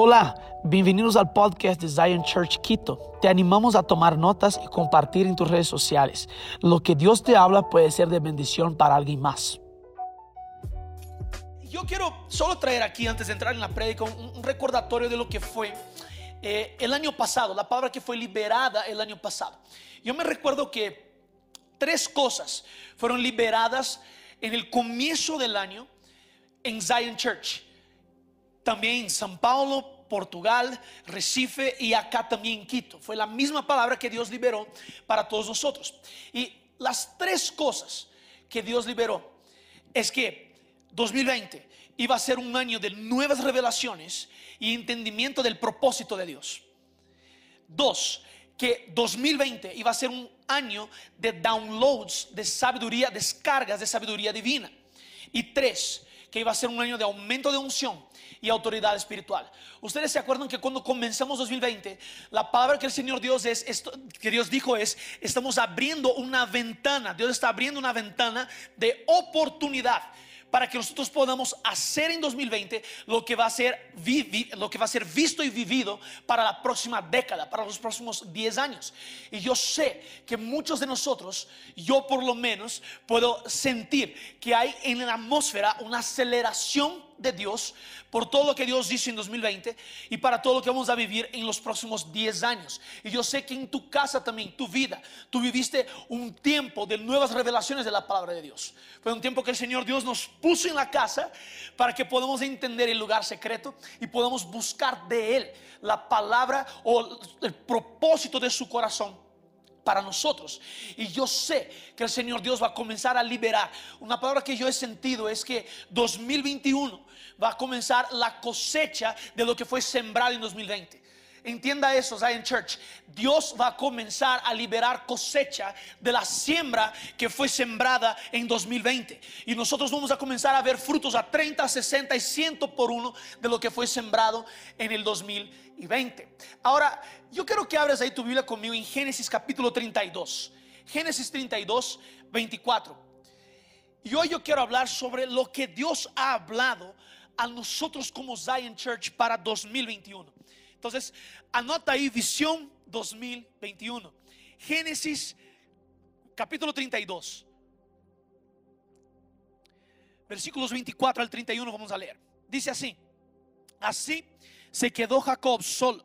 Hola, bienvenidos al podcast de Zion Church Quito. Te animamos a tomar notas y compartir en tus redes sociales. Lo que Dios te habla puede ser de bendición para alguien más. Yo quiero solo traer aquí, antes de entrar en la prédica, un, recordatorio de lo que fue eh, el año pasado, la palabra que fue liberada el año pasado. Yo me recuerdo que tres cosas fueron liberadas en el comienzo del año en Zion Church también San Paulo, Portugal, Recife y acá también Quito. Fue la misma palabra que Dios liberó para todos nosotros. Y las tres cosas que Dios liberó es que 2020 iba a ser un año de nuevas revelaciones y entendimiento del propósito de Dios. Dos, que 2020 iba a ser un año de downloads de sabiduría, descargas de sabiduría divina. Y tres, que iba a ser un año de aumento de unción y autoridad espiritual. Ustedes se acuerdan que cuando comenzamos 2020, la palabra que el Señor Dios es, esto, que Dios dijo es, estamos abriendo una ventana, Dios está abriendo una ventana de oportunidad para que nosotros podamos hacer en 2020 lo que va a ser visto y vivido para la próxima década, para los próximos 10 años. Y yo sé que muchos de nosotros, yo por lo menos puedo sentir que hay en la atmósfera una aceleración de Dios por todo lo que Dios hizo en 2020 y para todo lo que vamos a vivir en los próximos 10 años. Y yo sé que en tu casa también, tu vida, tú viviste un tiempo de nuevas revelaciones de la palabra de Dios. Fue un tiempo que el Señor Dios nos puso en la casa para que podamos entender el lugar secreto y podamos buscar de Él la palabra o el propósito de su corazón para nosotros. Y yo sé que el Señor Dios va a comenzar a liberar. Una palabra que yo he sentido es que 2021 va a comenzar la cosecha de lo que fue sembrado en 2020. Entienda eso, Zion Church. Dios va a comenzar a liberar cosecha de la siembra que fue sembrada en 2020. Y nosotros vamos a comenzar a ver frutos a 30, 60 y 100 por uno de lo que fue sembrado en el 2020. Ahora, yo quiero que abras ahí tu Biblia conmigo en Génesis capítulo 32. Génesis 32, 24. Y hoy yo quiero hablar sobre lo que Dios ha hablado a nosotros como Zion Church para 2021. Entonces, anota ahí visión 2021. Génesis capítulo 32. Versículos 24 al 31 vamos a leer. Dice así, así se quedó Jacob solo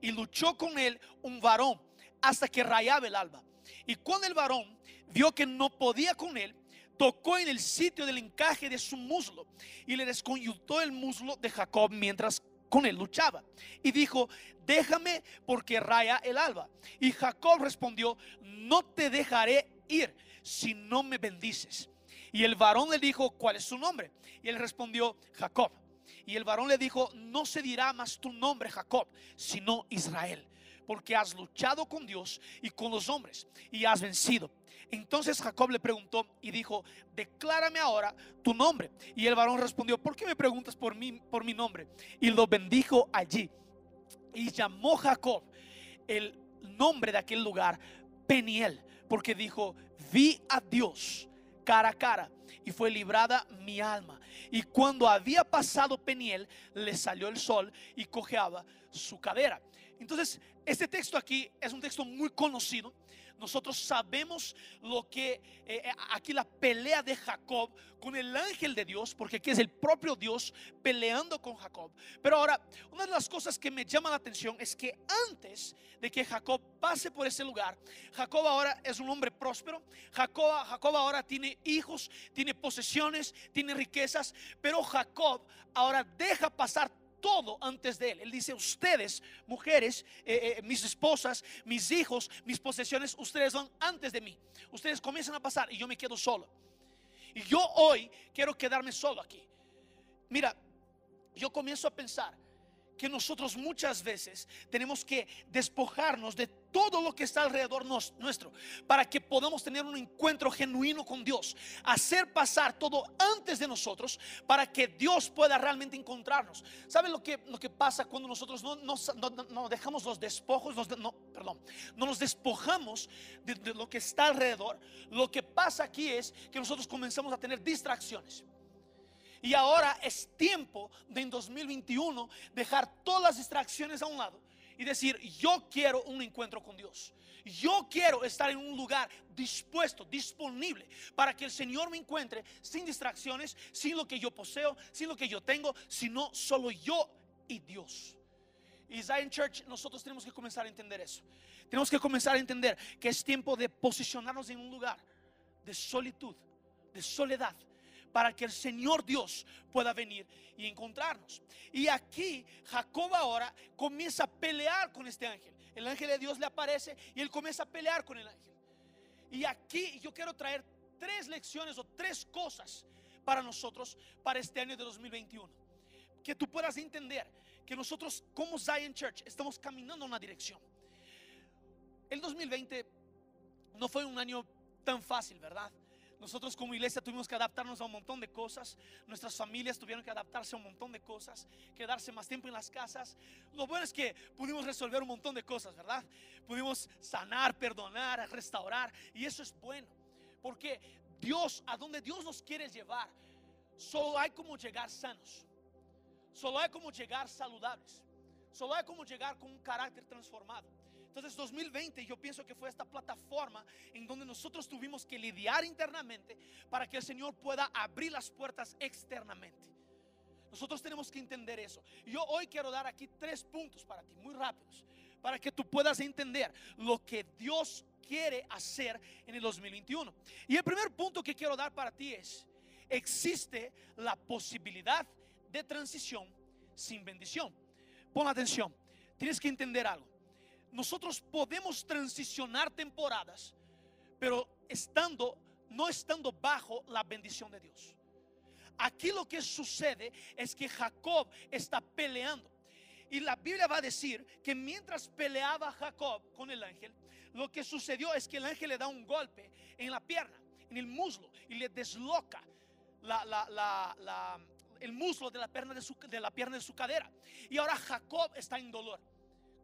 y luchó con él un varón hasta que rayaba el alba. Y cuando el varón vio que no podía con él, tocó en el sitio del encaje de su muslo y le desconyuntó el muslo de Jacob mientras con él luchaba. Y dijo, déjame porque raya el alba. Y Jacob respondió, no te dejaré ir si no me bendices. Y el varón le dijo, ¿cuál es su nombre? Y él respondió, Jacob. Y el varón le dijo, no se dirá más tu nombre Jacob, sino Israel, porque has luchado con Dios y con los hombres y has vencido. Entonces Jacob le preguntó y dijo, declárame ahora tu nombre. Y el varón respondió, ¿por qué me preguntas por mí, por mi nombre? Y lo bendijo allí. Y llamó Jacob el nombre de aquel lugar Peniel, porque dijo, vi a Dios cara a cara y fue librada mi alma. Y cuando había pasado Peniel, le salió el sol y cojeaba su cadera. Entonces, este texto aquí es un texto muy conocido nosotros sabemos lo que eh, eh, aquí la pelea de Jacob con el ángel de Dios, porque aquí es el propio Dios peleando con Jacob. Pero ahora, una de las cosas que me llama la atención es que antes de que Jacob pase por ese lugar, Jacob ahora es un hombre próspero, Jacob, Jacob ahora tiene hijos, tiene posesiones, tiene riquezas, pero Jacob ahora deja pasar todo antes de él. Él dice, ustedes, mujeres, eh, eh, mis esposas, mis hijos, mis posesiones, ustedes van antes de mí. Ustedes comienzan a pasar y yo me quedo solo. Y yo hoy quiero quedarme solo aquí. Mira, yo comienzo a pensar que nosotros muchas veces tenemos que despojarnos de todo lo que está alrededor nuestro para que podamos tener un encuentro genuino con Dios, hacer pasar todo antes de nosotros para que Dios pueda realmente encontrarnos. ¿Saben lo que, lo que pasa cuando nosotros no, no, dejamos los despojos, no, perdón, no nos despojamos de, de lo que está alrededor? Lo que pasa aquí es que nosotros comenzamos a tener distracciones. Y ahora es tiempo de en 2021 dejar todas las distracciones a un lado y decir, yo quiero un encuentro con Dios. Yo quiero estar en un lugar dispuesto, disponible, para que el Señor me encuentre sin distracciones, sin lo que yo poseo, sin lo que yo tengo, sino solo yo y Dios. Y Zion Church, nosotros tenemos que comenzar a entender eso. Tenemos que comenzar a entender que es tiempo de posicionarnos en un lugar de solitud, de soledad, para que el Señor Dios pueda venir y encontrarnos. Y aquí Jacob ahora comienza a pelear con este ángel. El ángel de Dios le aparece y él comienza a pelear con el ángel. Y aquí yo quiero traer tres lecciones o tres cosas para nosotros para este año de 2021. Que tú puedas entender que nosotros como Zion Church estamos caminando en una dirección. El 2020 no fue un año tan fácil, ¿verdad? Nosotros como iglesia tuvimos que adaptarnos a un montón de cosas. Nuestras familias tuvieron que adaptarse a un montón de cosas. Quedarse más tiempo en las casas. Lo bueno es que pudimos resolver un montón de cosas, ¿verdad? Pudimos sanar, perdonar, restaurar. Y eso es bueno. Porque Dios, a donde Dios nos quiere llevar, solo hay como llegar sanos. Solo hay como llegar saludables. Solo hay como llegar con un carácter transformado. Entonces 2020 yo pienso que fue esta plataforma en donde nosotros tuvimos que lidiar internamente para que el Señor pueda abrir las puertas externamente. Nosotros tenemos que entender eso. Yo hoy quiero dar aquí tres puntos para ti, muy rápidos, para que tú puedas entender lo que Dios quiere hacer en el 2021. Y el primer punto que quiero dar para ti es, existe la posibilidad de transición sin bendición. Pon atención, tienes que entender algo nosotros podemos transicionar temporadas, pero estando, no estando bajo la bendición de Dios. Aquí lo que sucede es que Jacob está peleando. Y la Biblia va a decir que mientras peleaba Jacob con el ángel, lo que sucedió es que el ángel le da un golpe en la pierna, en el muslo, y le desloca el muslo de la, pierna de, su, de la pierna de su cadera. Y ahora Jacob está en dolor.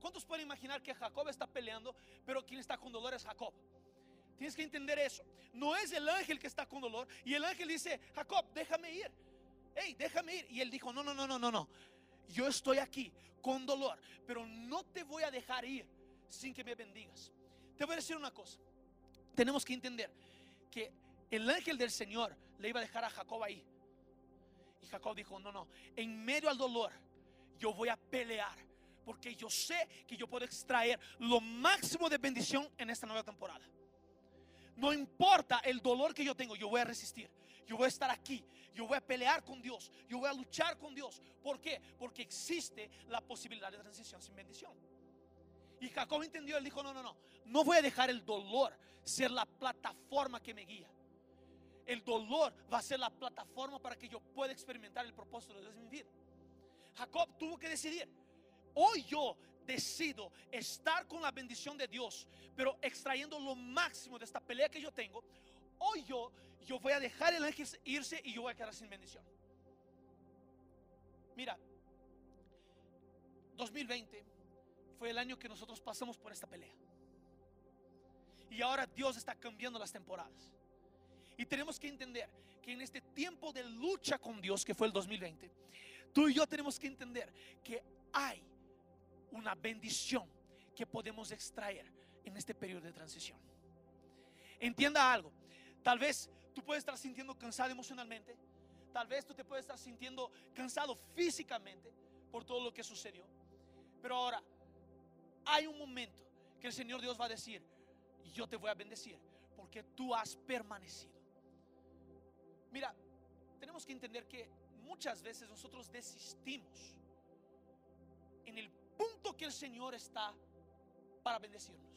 ¿Cuántos pueden imaginar que Jacob está peleando, pero quien está con dolor es Jacob? Tienes que entender eso. No es el ángel que está con dolor. Y el ángel dice, Jacob, déjame ir. Hey, déjame ir. Y él dijo, no, no, no, no, no, no. Yo estoy aquí con dolor, pero no te voy a dejar ir sin que me bendigas. Te voy a decir una cosa. Tenemos que entender que el ángel del Señor le iba a dejar a Jacob ahí. Y Jacob dijo, no, no, en medio al dolor, yo voy a pelear porque yo sé que yo puedo extraer lo máximo de bendición en esta nueva temporada. No importa el dolor que yo tengo, yo voy a resistir. Yo voy a estar aquí. Yo voy a pelear con Dios. Yo voy a luchar con Dios. ¿Por qué? Porque existe la posibilidad de transición sin bendición. Y Jacob entendió, él dijo, no, no, no. No voy a dejar el dolor ser la plataforma que me guía. El dolor va a ser la plataforma para que yo pueda experimentar el propósito de Dios en mi vida. Jacob tuvo que decidir. Hoy yo decido estar con la bendición de Dios, pero extrayendo lo máximo de esta pelea que yo tengo. Hoy yo, yo voy a dejar el ángel irse y yo voy a quedar sin bendición. Mira, 2020 fue el año que nosotros pasamos por esta pelea. Y ahora Dios está cambiando las temporadas. Y tenemos que entender que en este tiempo de lucha con Dios, que fue el 2020, tú y yo tenemos que entender que hay una bendición que podemos extraer en este periodo de transición. Entienda algo, tal vez tú puedes estar sintiendo cansado emocionalmente, tal vez tú te puedes estar sintiendo cansado físicamente por todo lo que sucedió, pero ahora hay un momento que el Señor Dios va a decir, yo te voy a bendecir porque tú has permanecido. Mira, tenemos que entender que muchas veces nosotros desistimos en el punto que el Señor está para bendecirnos.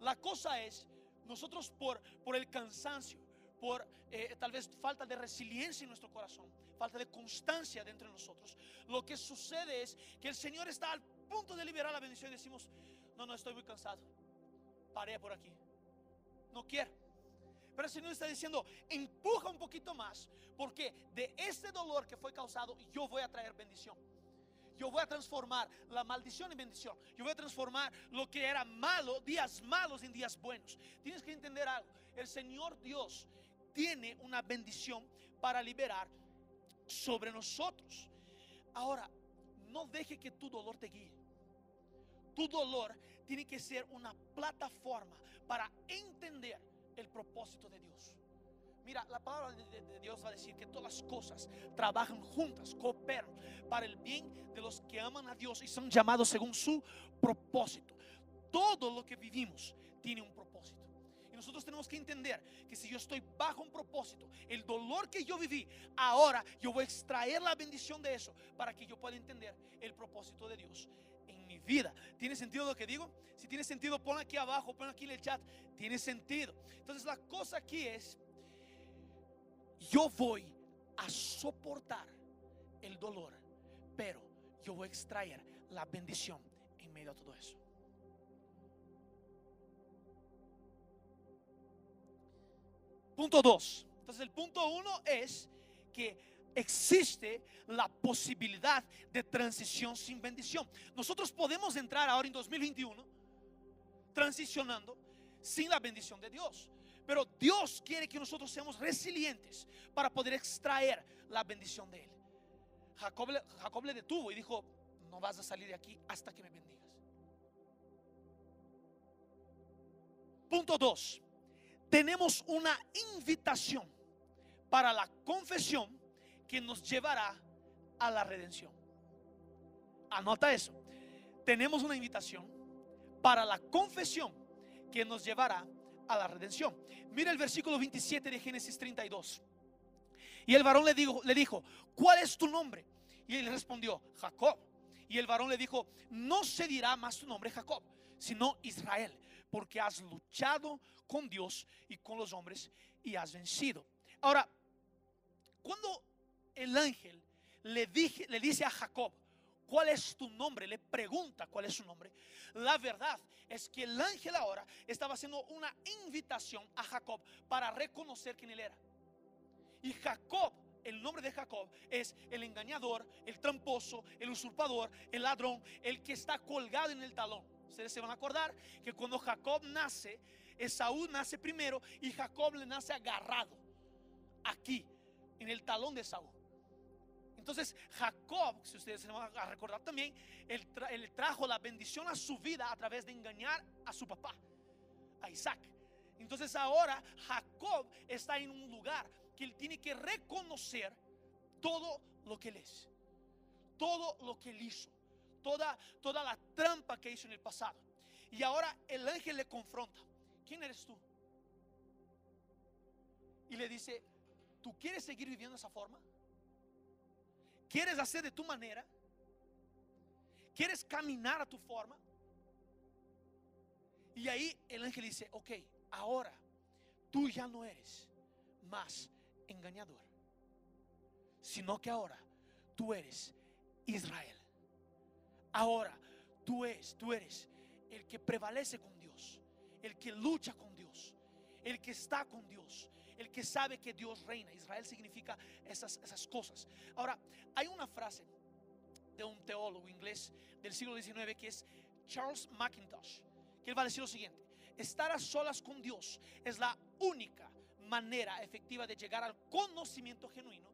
La cosa es, nosotros por, por el cansancio, por eh, tal vez falta de resiliencia en nuestro corazón, falta de constancia dentro de nosotros, lo que sucede es que el Señor está al punto de liberar la bendición y decimos, no, no, estoy muy cansado, paré por aquí, no quiero. Pero el Señor está diciendo, empuja un poquito más, porque de este dolor que fue causado, yo voy a traer bendición. Yo voy a transformar la maldición en bendición. Yo voy a transformar lo que era malo, días malos en días buenos. Tienes que entender algo. El Señor Dios tiene una bendición para liberar sobre nosotros. Ahora, no deje que tu dolor te guíe. Tu dolor tiene que ser una plataforma para entender el propósito de Dios. Mira, la palabra de, Dios va a decir que todas las cosas trabajan juntas, cooperan para el bien de los que aman a Dios y son llamados según su propósito. Todo lo que vivimos tiene un propósito. Y nosotros tenemos que entender que si yo estoy bajo un propósito, el dolor que yo viví, ahora yo voy a extraer la bendición de eso para que yo pueda entender el propósito de Dios en mi vida. ¿Tiene sentido lo que digo? Si tiene sentido, pon aquí abajo, pon aquí en el chat. Tiene sentido. Entonces la cosa aquí es, yo voy a soportar el dolor, pero yo voy a extraer la bendición en medio de todo eso. Punto dos. Entonces el punto uno es que existe la posibilidad de transición sin bendición. Nosotros podemos entrar ahora en 2021 transicionando sin la bendición de Dios. Pero Dios quiere que nosotros seamos resilientes para poder extraer la bendición de Él. Jacob, le detuvo y dijo, no vas a salir de aquí hasta que me bendigas. Punto 2 tenemos una invitación para la confesión que nos llevará a la redención. Anota eso. Tenemos una invitación para la confesión que nos llevará a la redención. Mira el versículo 27 de Génesis 32. Y el varón le dijo, le dijo, ¿cuál es tu nombre? Y él respondió, Jacob. Y el varón le dijo, no se dirá más tu nombre Jacob, sino Israel, porque has luchado con Dios y con los hombres y has vencido. Ahora, cuando el ángel le, dije, le dice a Jacob, ¿cuál es tu nombre? Le pregunta cuál es su nombre. La verdad es que el ángel ahora estaba haciendo una invitación a Jacob para reconocer quién él era. Y Jacob, el nombre de Jacob es el engañador, el tramposo, el usurpador, el ladrón, el que está colgado en el talón. Ustedes se van a acordar que cuando Jacob nace, Esaú nace primero y Jacob le nace agarrado aquí, en el talón de Esaú. Entonces Jacob, si ustedes se van a recordar también, él, trajo la bendición a su vida a través de engañar a su papá, a Isaac. Entonces ahora Jacob está en un lugar que él tiene que reconocer todo lo que él es, todo lo que él hizo toda, toda la trampa que hizo en el pasado. Y ahora el ángel le confronta. ¿Quién eres tú? Y le dice, ¿tú quieres seguir viviendo de esa forma? ¿Quieres hacer de tu manera? ¿Quieres caminar a tu forma? Y ahí el ángel dice, ok, ahora tú ya no eres más engañador, sino que ahora tú eres Israel. Ahora, tú eres, tú eres el que prevalece con Dios, el que lucha con Dios, el que está con Dios, el que sabe que Dios reina. Israel significa esas, esas cosas. Ahora, hay una frase de un teólogo inglés del siglo XIX que es Charles McIntosh, que él va a decir lo siguiente, estar a solas con Dios es la única manera efectiva de llegar al conocimiento genuino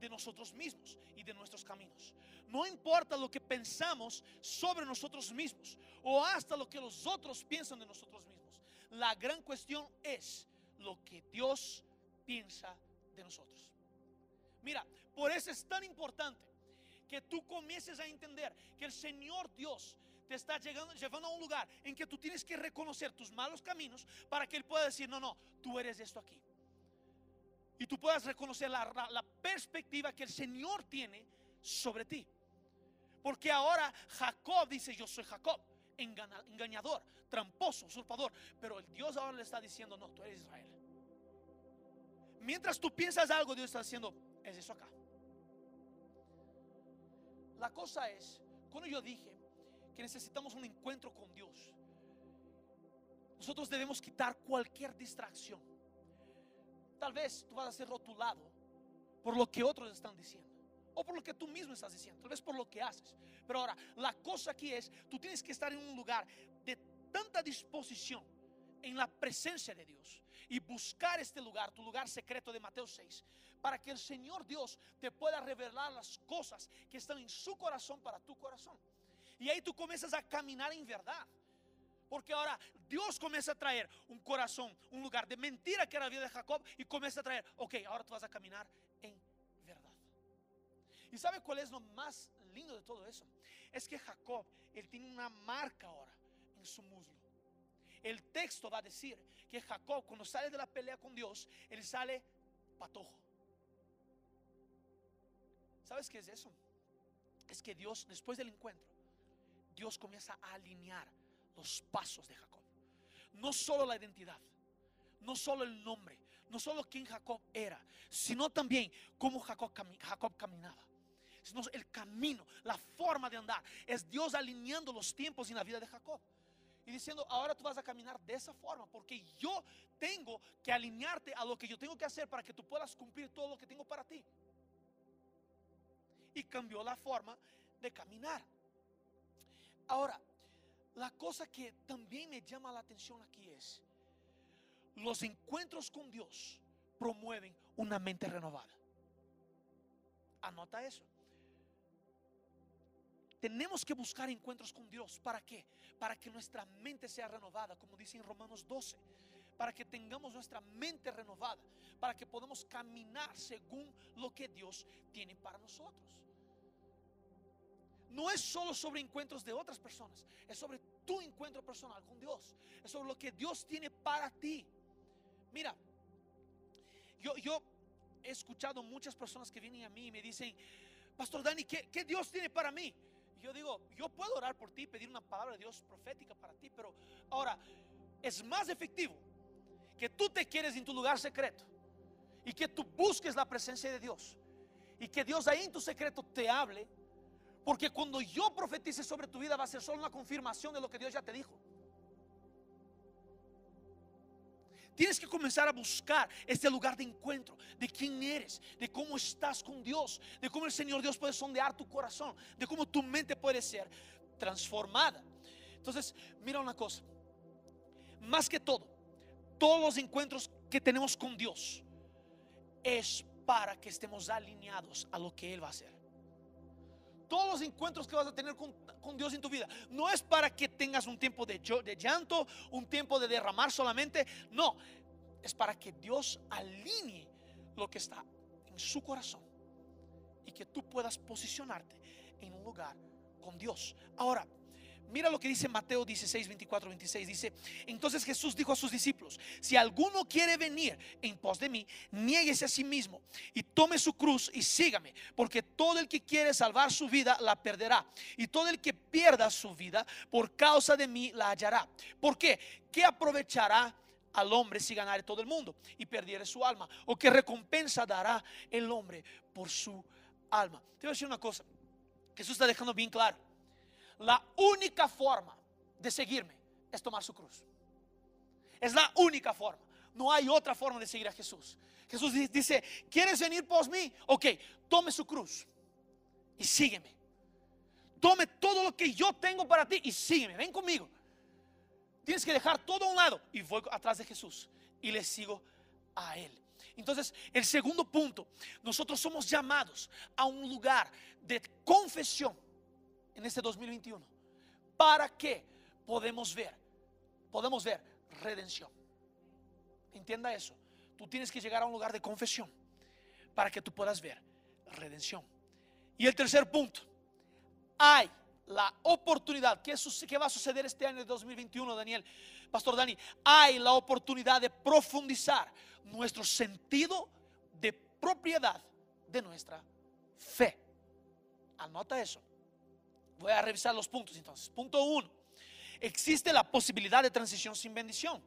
de nosotros mismos y de nuestros caminos. No importa lo que pensamos sobre nosotros mismos o hasta lo que los otros piensan de nosotros mismos. La gran cuestión es lo que Dios piensa de nosotros. Mira, por eso es tan importante que tú comiences a entender que el Señor Dios te está llegando, llevando a un lugar en que tú tienes que reconocer tus malos caminos para que Él pueda decir, no, no, tú eres esto aquí y tú puedas reconocer la, perspectiva que el Señor tiene sobre ti. Porque ahora Jacob dice, yo soy Jacob, engañador, tramposo, usurpador. Pero el Dios ahora le está diciendo, no, tú eres Israel. Mientras tú piensas algo, Dios está diciendo, es eso acá. La cosa es, cuando yo dije que necesitamos un encuentro con Dios, nosotros debemos quitar cualquier distracción. Tal vez tú vas a ser rotulado por lo que otros están diciendo. O por lo que tú mismo estás diciendo. Tal vez por lo que haces. Pero ahora, la cosa aquí es, tú tienes que estar en un lugar de tanta disposición en la presencia de Dios. Y buscar este lugar, tu lugar secreto de Mateo 6, para que el Señor Dios te pueda revelar las cosas que están en su corazón para tu corazón. Y ahí tú comienzas a caminar en verdad. Porque ahora Dios comienza a traer un corazón, un lugar de mentira que era la vida de Jacob y comienza a traer, ok, ahora tú vas a caminar en verdad. ¿Y sabe cuál es lo más lindo de todo eso? Es que Jacob, él tiene una marca ahora en su muslo. El texto va a decir que Jacob cuando sale de la pelea con Dios, él sale patojo. ¿Sabes qué es eso? Es que Dios, después del encuentro, Dios comienza a alinear los pasos de Jacob. No solo la identidad, no solo el nombre, no solo quién Jacob era, sino también cómo Jacob, Jacob caminaba. Sino el camino, la forma de andar. Es Dios alineando los tiempos en la vida de Jacob. Y diciendo, ahora tú vas a caminar de esa forma, porque yo tengo que alinearte a lo que yo tengo que hacer para que tú puedas cumplir todo lo que tengo para ti. Y cambió la forma de caminar. Ahora, la cosa que también me llama la atención aquí es, los encuentros con Dios promueven una mente renovada. Anota eso. Tenemos que buscar encuentros con Dios. ¿Para qué? Para que nuestra mente sea renovada, como dice en Romanos 12. Para que tengamos nuestra mente renovada. Para que podamos caminar según lo que Dios tiene para nosotros no es solo sobre encuentros de otras personas, es sobre tu encuentro personal con Dios, es sobre lo que Dios tiene para ti. Mira, yo, yo he escuchado muchas personas que vienen a mí y me dicen, Pastor Dani, ¿qué, Dios tiene para mí? Yo digo, yo puedo orar por ti, pedir una palabra de Dios profética para ti, pero ahora es más efectivo que tú te quieres en tu lugar secreto y que tú busques la presencia de Dios y que Dios ahí en tu secreto te hable porque cuando yo profetice sobre tu vida va a ser solo una confirmación de lo que Dios ya te dijo. Tienes que comenzar a buscar este lugar de encuentro, de quién eres, de cómo estás con Dios, de cómo el Señor Dios puede sondear tu corazón, de cómo tu mente puede ser transformada. Entonces, mira una cosa, más que todo, todos los encuentros que tenemos con Dios es para que estemos alineados a lo que Él va a hacer todos los encuentros que vas a tener con, Dios en tu vida. No es para que tengas un tiempo de, de llanto, un tiempo de derramar solamente. No, es para que Dios alinee lo que está en su corazón y que tú puedas posicionarte en un lugar con Dios. Ahora, Mira lo que dice Mateo 16, 24, 26. Dice, entonces Jesús dijo a sus discípulos, si alguno quiere venir en pos de mí, niéguese a sí mismo y tome su cruz y sígame, porque todo el que quiere salvar su vida la perderá. Y todo el que pierda su vida por causa de mí la hallará. ¿Por qué? ¿Qué aprovechará? al hombre si ganare todo el mundo y perdiere su alma? ¿O qué recompensa dará el hombre por su alma? Te voy a decir una cosa. Jesús está dejando bien claro la única forma de seguirme es tomar su cruz. Es la única forma. No hay otra forma de seguir a Jesús. Jesús dice, ¿quieres venir por mí? Ok, tome su cruz y sígueme. Tome todo lo que yo tengo para ti y sígueme. Ven conmigo. Tienes que dejar todo a un lado y voy atrás de Jesús y le sigo a Él. Entonces, el segundo punto, nosotros somos llamados a un lugar de confesión en este 2021 para que podemos ver, podemos ver redención. Entienda eso. Tú tienes que llegar a un lugar de confesión para que tú puedas ver redención. Y el tercer punto, hay la oportunidad, ¿qué, ¿qué, va a suceder este año de 2021, Daniel? Pastor Dani, hay la oportunidad de profundizar nuestro sentido de propiedad de nuestra fe. Anota eso. Voy a revisar los puntos entonces. Punto uno. Existe la posibilidad de transición sin bendición.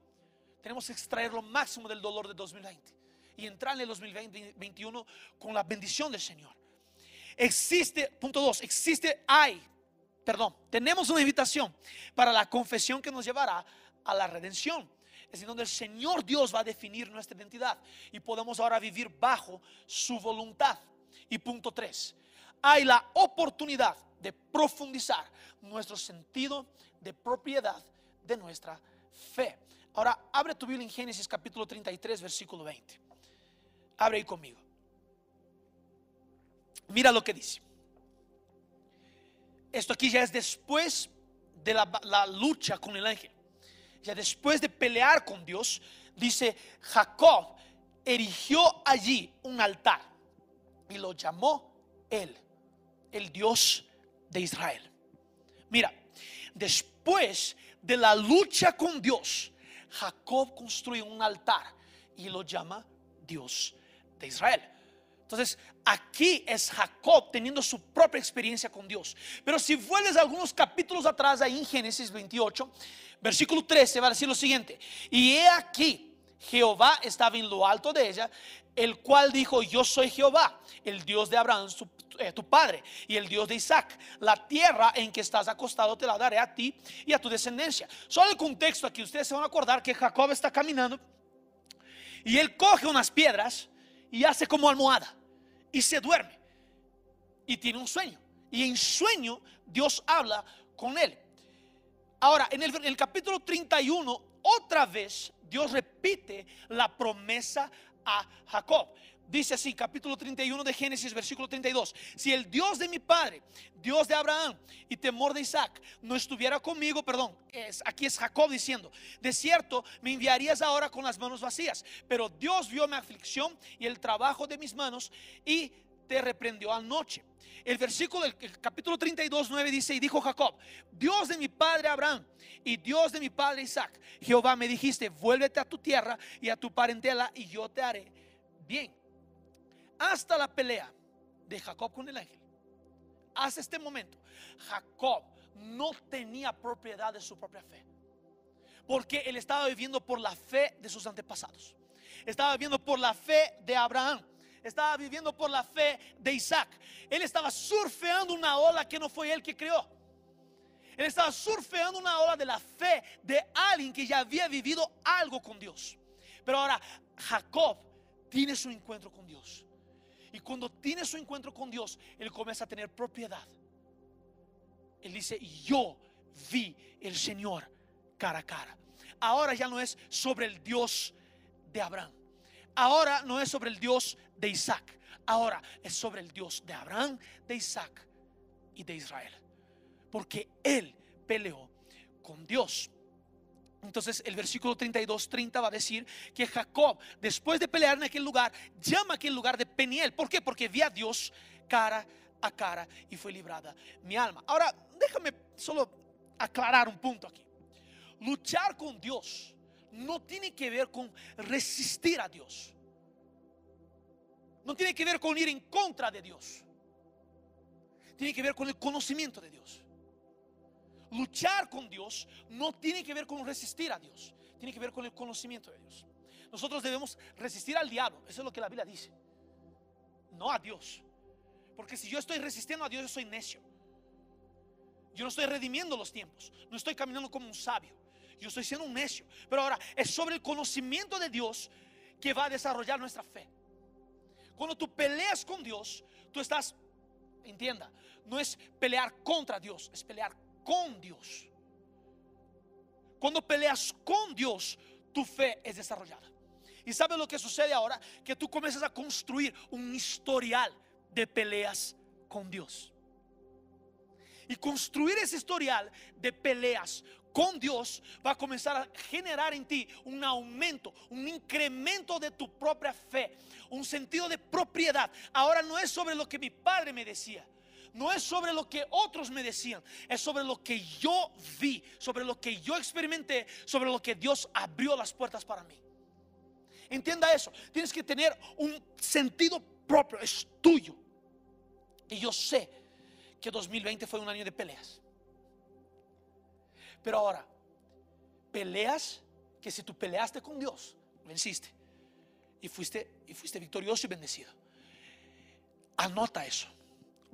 Tenemos que extraer lo máximo del dolor de 2020 y entrar en el 2021 con la bendición del Señor. Existe, punto dos, existe, hay, perdón, tenemos una invitación para la confesión que nos llevará a la redención. Es en donde el Señor Dios va a definir nuestra identidad y podemos ahora vivir bajo su voluntad. Y punto tres, hay la oportunidad de profundizar nuestro sentido de propiedad de nuestra fe. Ahora, abre tu Biblia en Génesis capítulo 33, versículo 20. Abre ahí conmigo. Mira lo que dice. Esto aquí ya es después de la, la lucha con el ángel. Ya después de pelear con Dios, dice Jacob erigió allí un altar y lo llamó él, el Dios de Israel. Mira, después de la lucha con Dios, Jacob construye un altar y lo llama Dios de Israel. Entonces, aquí es Jacob teniendo su propia experiencia con Dios. Pero si vuelves algunos capítulos atrás, ahí en Génesis 28, versículo 13, va a decir lo siguiente. Y he aquí, Jehová estaba en lo alto de ella, el cual dijo, yo soy Jehová, el Dios de Abraham, eh, tu padre, y el Dios de Isaac. La tierra en que estás acostado te la daré a ti y a tu descendencia. Solo el contexto aquí, ustedes se van a acordar que Jacob está caminando y él coge unas piedras y hace como almohada y se duerme y tiene un sueño. Y en sueño Dios habla con él. Ahora, en el, en el capítulo 31, otra vez Dios repite la promesa a Jacob. Dice así, capítulo 31 de Génesis, versículo 32. Si el Dios de mi padre, Dios de Abraham y temor de Isaac, no estuviera conmigo, perdón, es, aquí es Jacob diciendo, de cierto me enviarías ahora con las manos vacías. Pero Dios vio mi aflicción y el trabajo de mis manos y te reprendió anoche. El versículo del capítulo 32, 9 dice, y dijo Jacob, Dios de mi padre Abraham y Dios de mi padre Isaac, Jehová me dijiste, vuélvete a tu tierra y a tu parentela y yo te haré bien hasta la pelea de Jacob con el ángel, hasta este momento, Jacob no tenía propiedad de su propia fe. Porque él estaba viviendo por la fe de sus antepasados. Estaba viviendo por la fe de Abraham. Estaba viviendo por la fe de Isaac. Él estaba surfeando una ola que no fue él que creó. Él estaba surfeando una ola de la fe de alguien que ya había vivido algo con Dios. Pero ahora Jacob tiene su encuentro con Dios. Y cuando tiene su encuentro con Dios, Él comienza a tener propiedad. Él dice, yo vi el Señor cara a cara. Ahora ya no es sobre el Dios de Abraham. Ahora no es sobre el Dios de Isaac. Ahora es sobre el Dios de Abraham, de Isaac y de Israel. Porque Él peleó con Dios. Entonces el versículo 32, 30 va a decir que Jacob, después de pelear en aquel lugar, llama a aquel lugar de Peniel. ¿Por qué? Porque vi a Dios cara a cara y fue librada mi alma. Ahora, déjame solo aclarar un punto aquí. Luchar con Dios no tiene que ver con resistir a Dios. No tiene que ver con ir en contra de Dios. Tiene que ver con el conocimiento de Dios. Luchar con Dios no tiene que ver con resistir a Dios, tiene que ver con el conocimiento de Dios. Nosotros debemos resistir al diablo, eso es lo que la Biblia dice, no a Dios. Porque si yo estoy resistiendo a Dios, yo soy necio. Yo no estoy redimiendo los tiempos, no estoy caminando como un sabio, yo estoy siendo un necio. Pero ahora es sobre el conocimiento de Dios que va a desarrollar nuestra fe. Cuando tú peleas con Dios, tú estás, entienda, no es pelear contra Dios, es pelear con Dios. Cuando peleas con Dios, tu fe es desarrollada. ¿Y sabes lo que sucede ahora? Que tú comienzas a construir un historial de peleas con Dios. Y construir ese historial de peleas con Dios va a comenzar a generar en ti un aumento, un incremento de tu propia fe, un sentido de propiedad. Ahora no es sobre lo que mi padre me decía, no es sobre lo que otros me decían, es sobre lo que yo vi, sobre lo que yo experimenté, sobre lo que Dios abrió las puertas para mí. Entienda eso, tienes que tener un sentido propio, es tuyo. Y yo sé que 2020 fue un año de peleas. Pero ahora, peleas que si tú peleaste con Dios, venciste y fuiste y fuiste victorioso y bendecido. Anota eso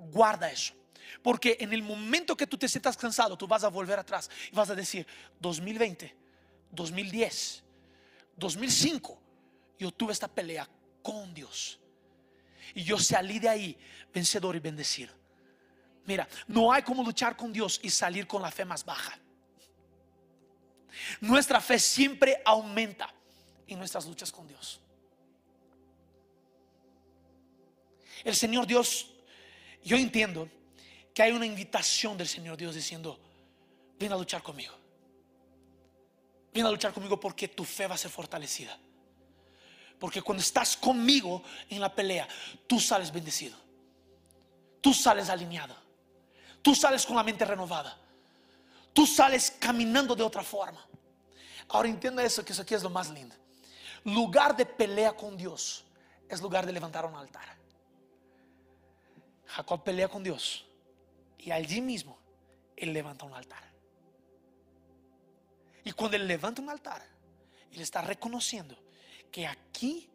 guarda eso. Porque en el momento que tú te sientas cansado, tú vas a volver atrás y vas a decir, 2020, 2010, 2005, yo tuve esta pelea con Dios. Y yo salí de ahí vencedor y bendecido. Mira, no hay como luchar con Dios y salir con la fe más baja. Nuestra fe siempre aumenta en nuestras luchas con Dios. El Señor Dios, yo entiendo que hay una invitación del Señor Dios diciendo, ven a luchar conmigo. Ven a luchar conmigo porque tu fe va a ser fortalecida. Porque cuando estás conmigo en la pelea, tú sales bendecido. Tú sales alineado. Tú sales con la mente renovada. Tú sales caminando de otra forma. Ahora entienda eso, que eso aquí es lo más lindo. Lugar de pelea con Dios es lugar de levantar un altar. Jacob pelea con Dios y allí mismo él levanta un altar. Y cuando él levanta un altar, él está reconociendo que aquí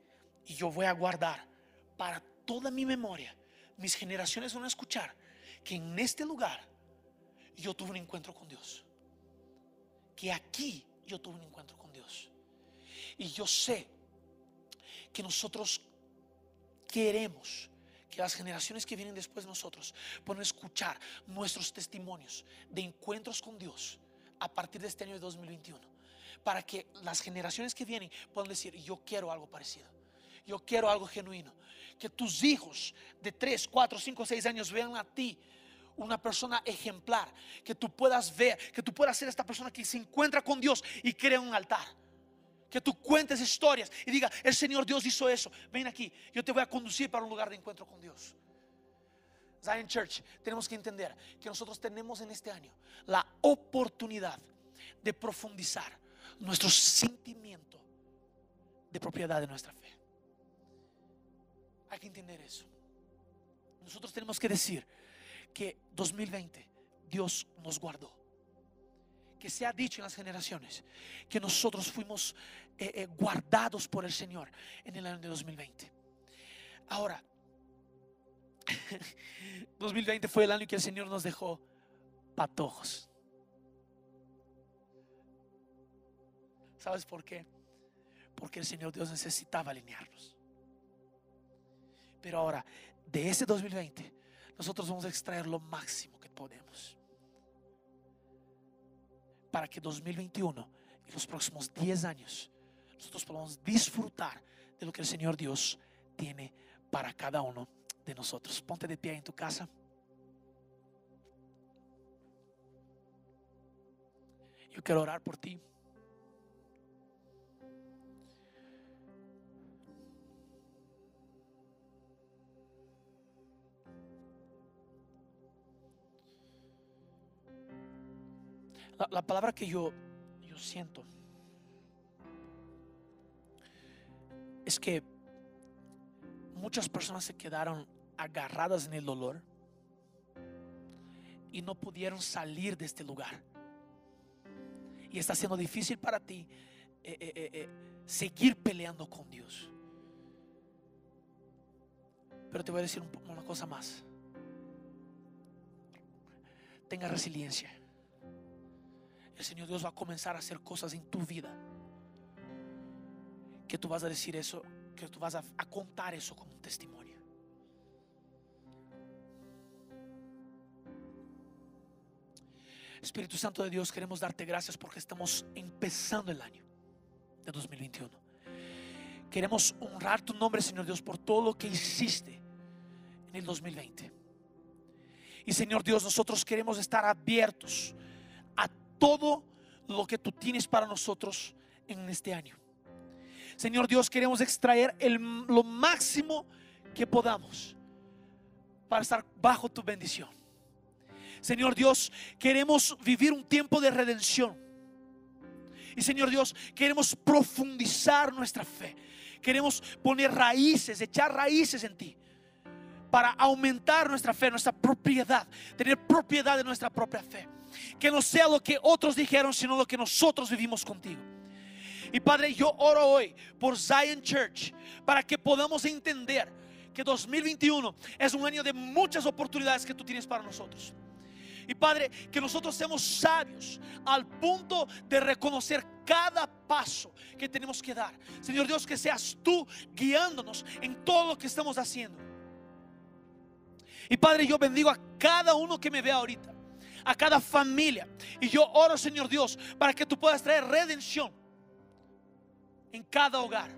yo voy a guardar para toda mi memoria. Mis generaciones van a escuchar que en este lugar yo tuve un encuentro con Dios. Que aquí yo tuve un encuentro con Dios. Y yo sé que nosotros queremos que las generaciones que vienen después de nosotros puedan escuchar nuestros testimonios de encuentros con Dios a partir de este año de 2021. Para que las generaciones que vienen puedan decir, yo quiero algo parecido. Yo quiero algo genuino. Que tus hijos de 3, 4, 5, 6 años vean a ti una persona ejemplar. Que tú puedas ver, que tú puedas ser esta persona que se encuentra con Dios y crea un altar. Que tú cuentes historias y diga, el Señor Dios hizo eso. Ven aquí, yo te voy a conducir para un lugar de encuentro con Dios. Zion Church, tenemos que entender que nosotros tenemos en este año la oportunidad de profundizar nuestro sentimiento de propiedad de nuestra fe. Hay que entender eso. Nosotros tenemos que decir que 2020 Dios nos guardó que se ha dicho en las generaciones, que nosotros fuimos eh, eh, guardados por el Señor en el año de 2020. Ahora, 2020 fue el año que el Señor nos dejó patojos. ¿Sabes por qué? Porque el Señor Dios necesitaba alinearnos. Pero ahora, de ese 2020, nosotros vamos a extraer lo máximo que podemos para que 2021 y los próximos 10 años nosotros podamos disfrutar de lo que el Señor Dios tiene para cada uno de nosotros. Ponte de pie en tu casa. Yo quiero orar por ti. La, palabra que yo, yo siento es que muchas personas se quedaron agarradas en el dolor y no pudieron salir de este lugar. Y está siendo difícil para ti eh, eh, eh, seguir peleando con Dios. Pero te voy a decir una cosa más. Tenga resiliencia el Señor Dios va a comenzar a hacer cosas en tu vida. Que tú vas a decir eso, que tú vas a, contar eso como un testimonio. Espíritu Santo de Dios, queremos darte gracias porque estamos empezando el año de 2021. Queremos honrar tu nombre, Señor Dios, por todo lo que hiciste en el 2020. Y Señor Dios, nosotros queremos estar abiertos todo lo que tú tienes para nosotros en este año. Señor Dios, queremos extraer lo máximo que podamos para estar bajo tu bendición. Señor Dios, queremos vivir un tiempo de redención. Y Señor Dios, queremos profundizar nuestra fe. Queremos poner raíces, echar raíces en ti. Para aumentar nuestra fe, nuestra propiedad. Tener propiedad de nuestra propia fe. Que no sea lo que otros dijeron, sino lo que nosotros vivimos contigo. Y Padre, yo oro hoy por Zion Church para que podamos entender que 2021 es un año de muchas oportunidades que tú tienes para nosotros. Y Padre, que nosotros seamos sabios al punto de reconocer cada paso que tenemos que dar. Señor Dios, que seas tú guiándonos en todo lo que estamos haciendo. Y Padre, yo bendigo a cada uno que me vea ahorita a cada familia. Y yo oro, Señor Dios, para que tú puedas traer redención en cada hogar,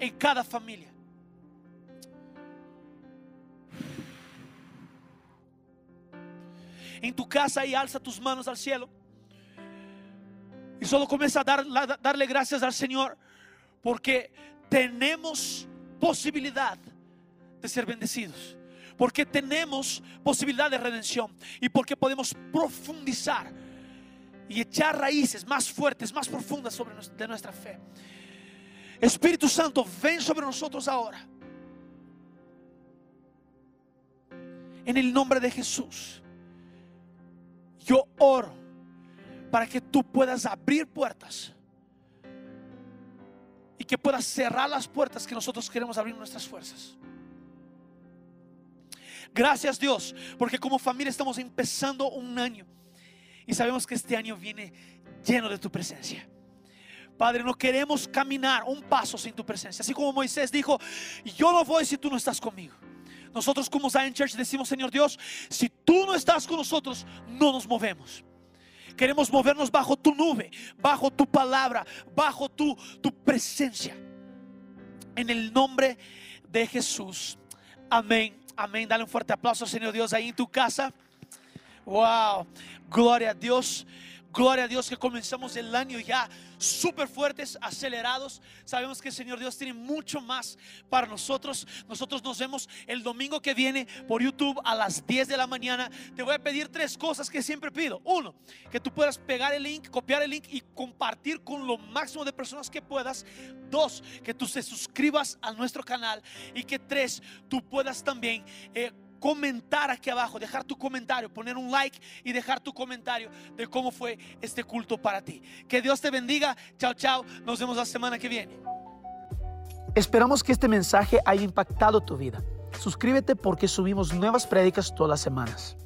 en cada familia. En tu casa y alza tus manos al cielo. Y solo comienza a dar, darle gracias al Señor porque tenemos posibilidad de ser bendecidos. Porque tenemos posibilidad de redención y porque podemos profundizar y echar raíces más fuertes, más profundas sobre de nuestra fe. Espíritu Santo, ven sobre nosotros ahora. En el nombre de Jesús, yo oro para que tú puedas abrir puertas y que puedas cerrar las puertas que nosotros queremos abrir nuestras fuerzas. Gracias Dios, porque como familia estamos empezando un año y sabemos que este año viene lleno de tu presencia. Padre, no queremos caminar un paso sin tu presencia. Así como Moisés dijo, yo no voy si tú no estás conmigo. Nosotros como Zion Church decimos, Señor Dios, si tú no estás con nosotros, no nos movemos. Queremos movernos bajo tu nube, bajo tu palabra, bajo tu, tu presencia. En el nombre de Jesús. Amén. Amén. Dale un fuerte aplauso, Señor Dios, ahí en tu casa. Wow. Gloria a Dios. Gloria a Dios que comenzamos el año ya súper fuertes, acelerados. Sabemos que el Señor Dios tiene mucho más para nosotros. Nosotros nos vemos el domingo que viene por YouTube a las 10 de la mañana. Te voy a pedir tres cosas que siempre pido. Uno, que tú puedas pegar el link, copiar el link y compartir con lo máximo de personas que puedas. Dos, que tú te suscribas a nuestro canal. Y que tres, tú puedas también... Eh, comentar aquí abajo, dejar tu comentario, poner un like y dejar tu comentario de cómo fue este culto para ti. Que Dios te bendiga. Chao, chao. Nos vemos la semana que viene. Esperamos que este mensaje haya impactado tu vida. Suscríbete porque subimos nuevas prédicas todas las semanas.